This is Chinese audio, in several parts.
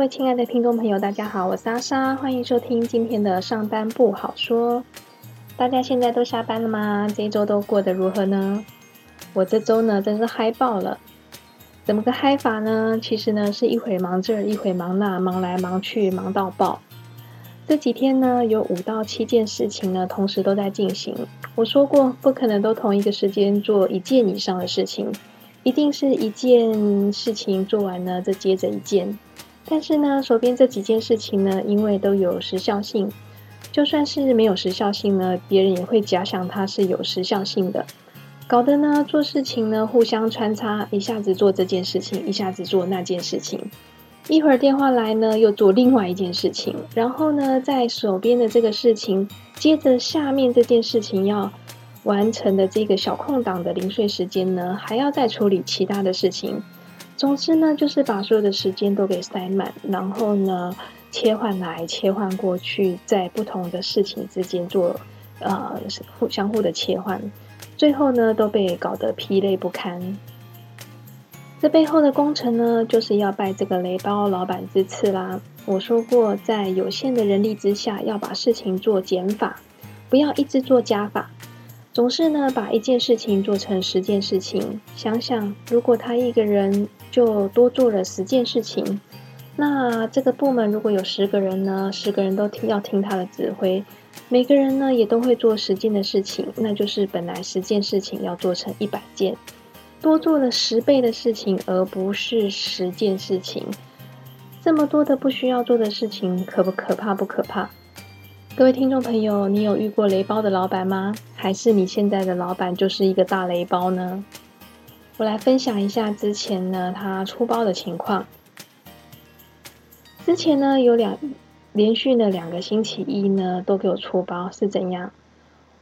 各位亲爱的听众朋友，大家好，我是阿莎，欢迎收听今天的上班不好说。大家现在都下班了吗？这一周都过得如何呢？我这周呢，真是嗨爆了！怎么个嗨法呢？其实呢，是一会忙这，一会忙那，忙来忙去，忙到爆。这几天呢，有五到七件事情呢，同时都在进行。我说过，不可能都同一个时间做一件以上的事情，一定是一件事情做完呢，再接着一件。但是呢，手边这几件事情呢，因为都有时效性，就算是没有时效性呢，别人也会假想它是有时效性的，搞得呢做事情呢互相穿插，一下子做这件事情，一下子做那件事情，一会儿电话来呢又做另外一件事情，然后呢在手边的这个事情，接着下面这件事情要完成的这个小空档的零碎时间呢，还要再处理其他的事情。总之呢，就是把所有的时间都给塞满，然后呢，切换来切换过去，在不同的事情之间做呃互相互的切换，最后呢都被搞得疲累不堪。这背后的工程呢，就是要拜这个雷包老板之赐啦。我说过，在有限的人力之下，要把事情做减法，不要一直做加法。总是呢，把一件事情做成十件事情。想想，如果他一个人就多做了十件事情，那这个部门如果有十个人呢，十个人都听要听他的指挥，每个人呢也都会做十件的事情，那就是本来十件事情要做成一百件，多做了十倍的事情，而不是十件事情。这么多的不需要做的事情，可不可怕？不可怕。各位听众朋友，你有遇过雷包的老板吗？还是你现在的老板就是一个大雷包呢？我来分享一下之前呢他出包的情况。之前呢有两连续的两个星期一呢都给我出包是怎样？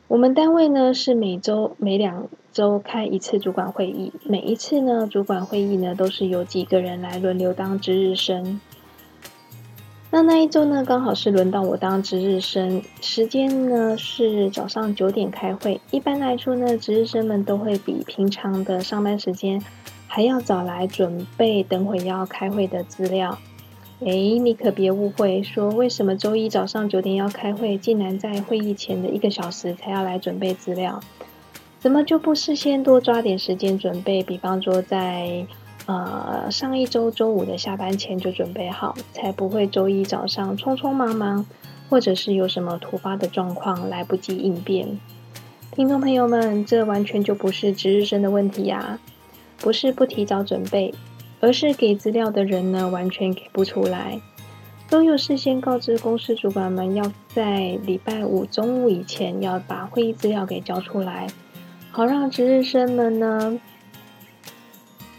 我们单位呢是每周每两周开一次主管会议，每一次呢主管会议呢都是由几个人来轮流当值日生。那那一周呢，刚好是轮到我当值日生，时间呢是早上九点开会。一般来说呢，值日生们都会比平常的上班时间还要早来准备等会要开会的资料。诶，你可别误会，说为什么周一早上九点要开会，竟然在会议前的一个小时才要来准备资料？怎么就不事先多抓点时间准备？比方说在。呃，上一周周五的下班前就准备好，才不会周一早上匆匆忙忙，或者是有什么突发的状况来不及应变。听众朋友们，这完全就不是值日生的问题呀，不是不提早准备，而是给资料的人呢完全给不出来，都有事先告知公司主管们要在礼拜五中午以前要把会议资料给交出来，好让值日生们呢。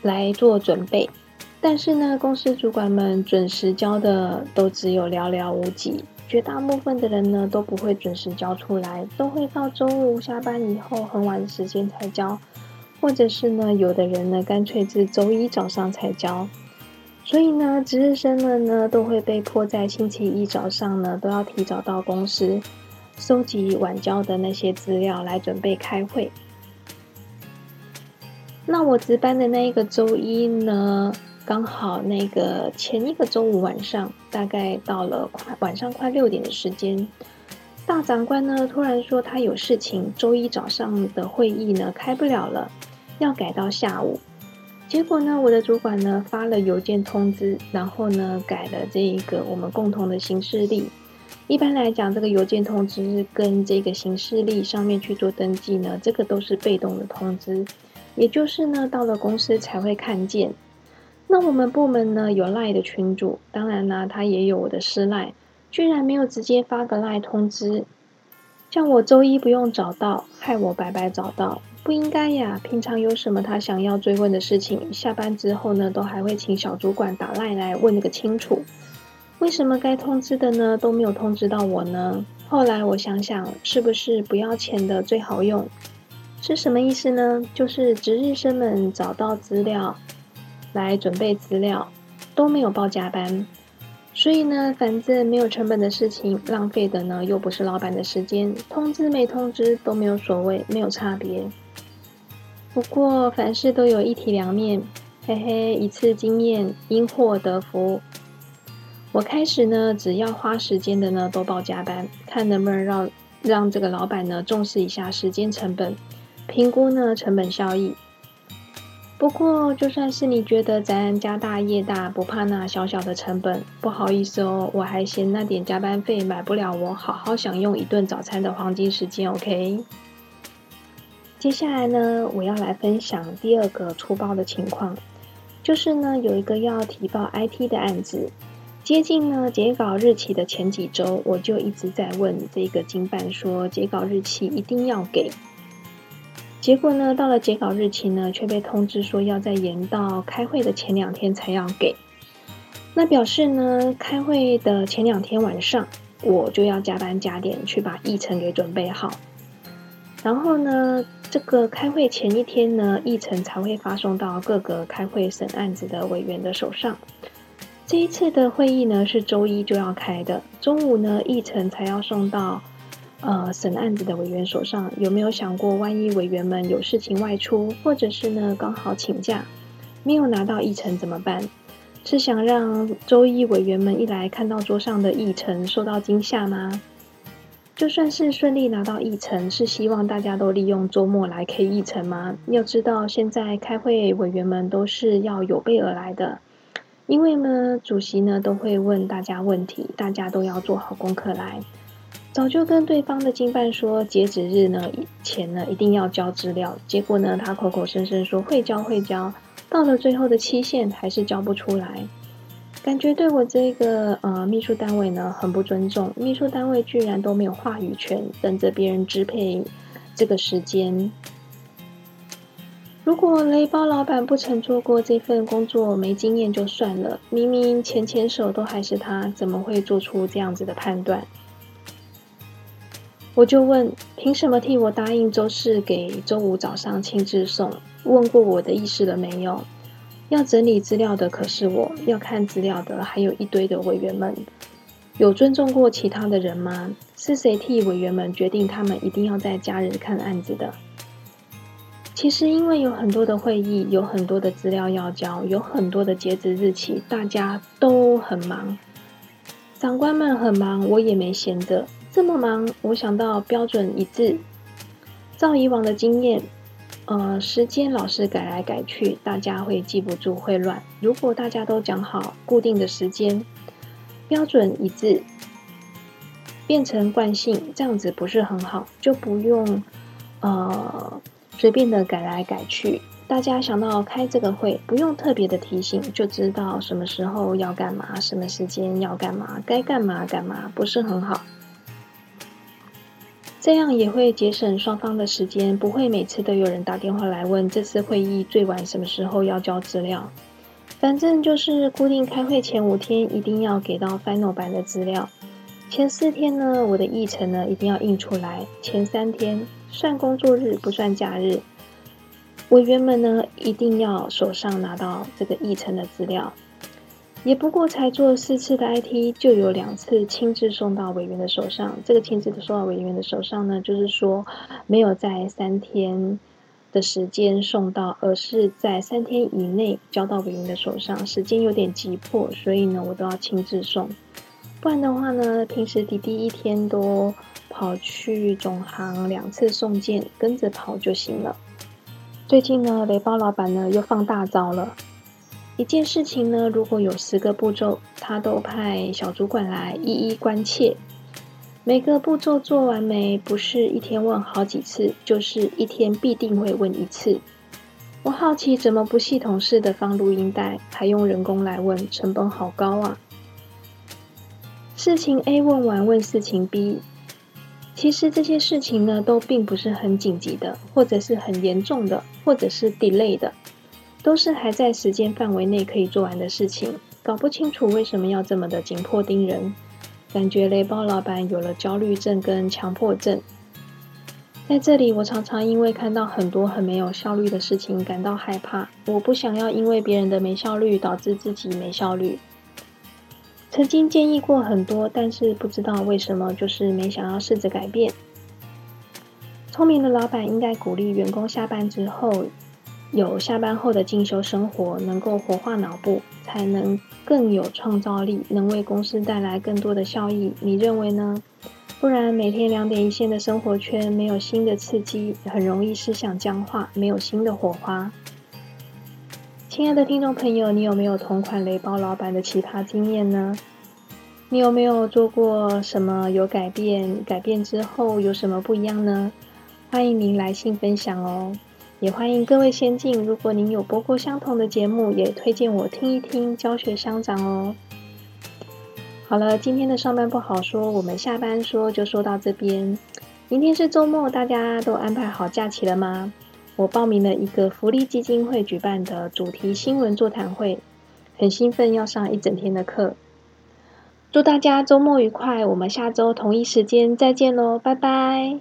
来做准备，但是呢，公司主管们准时交的都只有寥寥无几，绝大部分的人呢都不会准时交出来，都会到周五下班以后很晚的时间才交，或者是呢，有的人呢干脆是周一早上才交，所以呢，值日生们呢都会被迫在星期一早上呢都要提早到公司，收集晚交的那些资料来准备开会。那我值班的那一个周一呢，刚好那个前一个周五晚上，大概到了快晚上快六点的时间，大长官呢突然说他有事情，周一早上的会议呢开不了了，要改到下午。结果呢，我的主管呢发了邮件通知，然后呢改了这一个我们共同的行事历。一般来讲，这个邮件通知跟这个行事历上面去做登记呢，这个都是被动的通知。也就是呢，到了公司才会看见。那我们部门呢有赖的群主，当然呢他也有我的私赖，居然没有直接发个赖通知，叫我周一不用找到，害我白白找到，不应该呀。平常有什么他想要追问的事情，下班之后呢都还会请小主管打赖来问个清楚。为什么该通知的呢都没有通知到我呢？后来我想想，是不是不要钱的最好用？是什么意思呢？就是值日生们找到资料来准备资料都没有报加班，所以呢，反正没有成本的事情，浪费的呢又不是老板的时间，通知没通知都没有所谓，没有差别。不过凡事都有一体两面，嘿嘿，一次经验因祸得福。我开始呢，只要花时间的呢都报加班，看能不能让让这个老板呢重视一下时间成本，评估呢成本效益。不过，就算是你觉得咱家大业大，不怕那小小的成本，不好意思哦，我还嫌那点加班费买不了我好好享用一顿早餐的黄金时间。OK，接下来呢，我要来分享第二个粗暴的情况，就是呢，有一个要提报 IT 的案子，接近呢截稿日期的前几周，我就一直在问这个经办说，截稿日期一定要给。结果呢，到了截稿日期呢，却被通知说要再延到开会的前两天才要给。那表示呢，开会的前两天晚上，我就要加班加点去把议程给准备好。然后呢，这个开会前一天呢，议程才会发送到各个开会审案子的委员的手上。这一次的会议呢，是周一就要开的，中午呢，议程才要送到。呃，审案子的委员手上有没有想过，万一委员们有事情外出，或者是呢刚好请假，没有拿到议程怎么办？是想让周一委员们一来看到桌上的议程受到惊吓吗？就算是顺利拿到议程，是希望大家都利用周末来 K 议程吗？要知道，现在开会委员们都是要有备而来的，因为呢，主席呢都会问大家问题，大家都要做好功课来。早就跟对方的经办说，截止日呢前呢一定要交资料。结果呢，他口口声声说会交会交，到了最后的期限还是交不出来，感觉对我这个呃秘书单位呢很不尊重。秘书单位居然都没有话语权，等着别人支配这个时间。如果雷包老板不曾做过这份工作，没经验就算了，明明前前手都还是他，怎么会做出这样子的判断？我就问，凭什么替我答应周四给周五早上亲自送？问过我的意思了没有？要整理资料的可是我，要看资料的还有一堆的委员们。有尊重过其他的人吗？是谁替委员们决定他们一定要在假日看案子的？其实因为有很多的会议，有很多的资料要交，有很多的截止日期，大家都很忙。长官们很忙，我也没闲着。这么忙，我想到标准一致。照以往的经验，呃，时间老是改来改去，大家会记不住，会乱。如果大家都讲好固定的时间，标准一致，变成惯性，这样子不是很好，就不用呃随便的改来改去。大家想到开这个会，不用特别的提醒，就知道什么时候要干嘛，什么时间要干嘛，该干嘛干嘛，不是很好。这样也会节省双方的时间，不会每次都有人打电话来问这次会议最晚什么时候要交资料。反正就是固定开会前五天一定要给到 final 版的资料，前四天呢我的议程呢一定要印出来，前三天算工作日不算假日，委员们呢一定要手上拿到这个议程的资料。也不过才做四次的 IT，就有两次亲自送到委员的手上。这个亲自的送到委员的手上呢，就是说没有在三天的时间送到，而是在三天以内交到委员的手上。时间有点急迫，所以呢，我都要亲自送。不然的话呢，平时弟弟一天都跑去总行两次送件，跟着跑就行了。最近呢，雷包老板呢又放大招了。一件事情呢，如果有十个步骤，他都派小主管来一一关切。每个步骤做完没？不是一天问好几次，就是一天必定会问一次。我好奇，怎么不系统式的放录音带，还用人工来问？成本好高啊！事情 A 问完，问事情 B。其实这些事情呢，都并不是很紧急的，或者是很严重的，或者是 delay 的。都是还在时间范围内可以做完的事情，搞不清楚为什么要这么的紧迫盯人，感觉雷包老板有了焦虑症跟强迫症。在这里，我常常因为看到很多很没有效率的事情感到害怕。我不想要因为别人的没效率导致自己没效率。曾经建议过很多，但是不知道为什么就是没想要试着改变。聪明的老板应该鼓励员工下班之后。有下班后的进修生活，能够活化脑部，才能更有创造力，能为公司带来更多的效益。你认为呢？不然每天两点一线的生活圈，没有新的刺激，很容易思想僵化，没有新的火花。亲爱的听众朋友，你有没有同款雷包老板的奇葩经验呢？你有没有做过什么有改变？改变之后有什么不一样呢？欢迎您来信分享哦。也欢迎各位先进，如果您有播过相同的节目，也推荐我听一听，教学相长哦。好了，今天的上班不好说，我们下班说就说到这边。明天是周末，大家都安排好假期了吗？我报名了一个福利基金会举办的主题新闻座谈会，很兴奋要上一整天的课。祝大家周末愉快，我们下周同一时间再见喽，拜拜。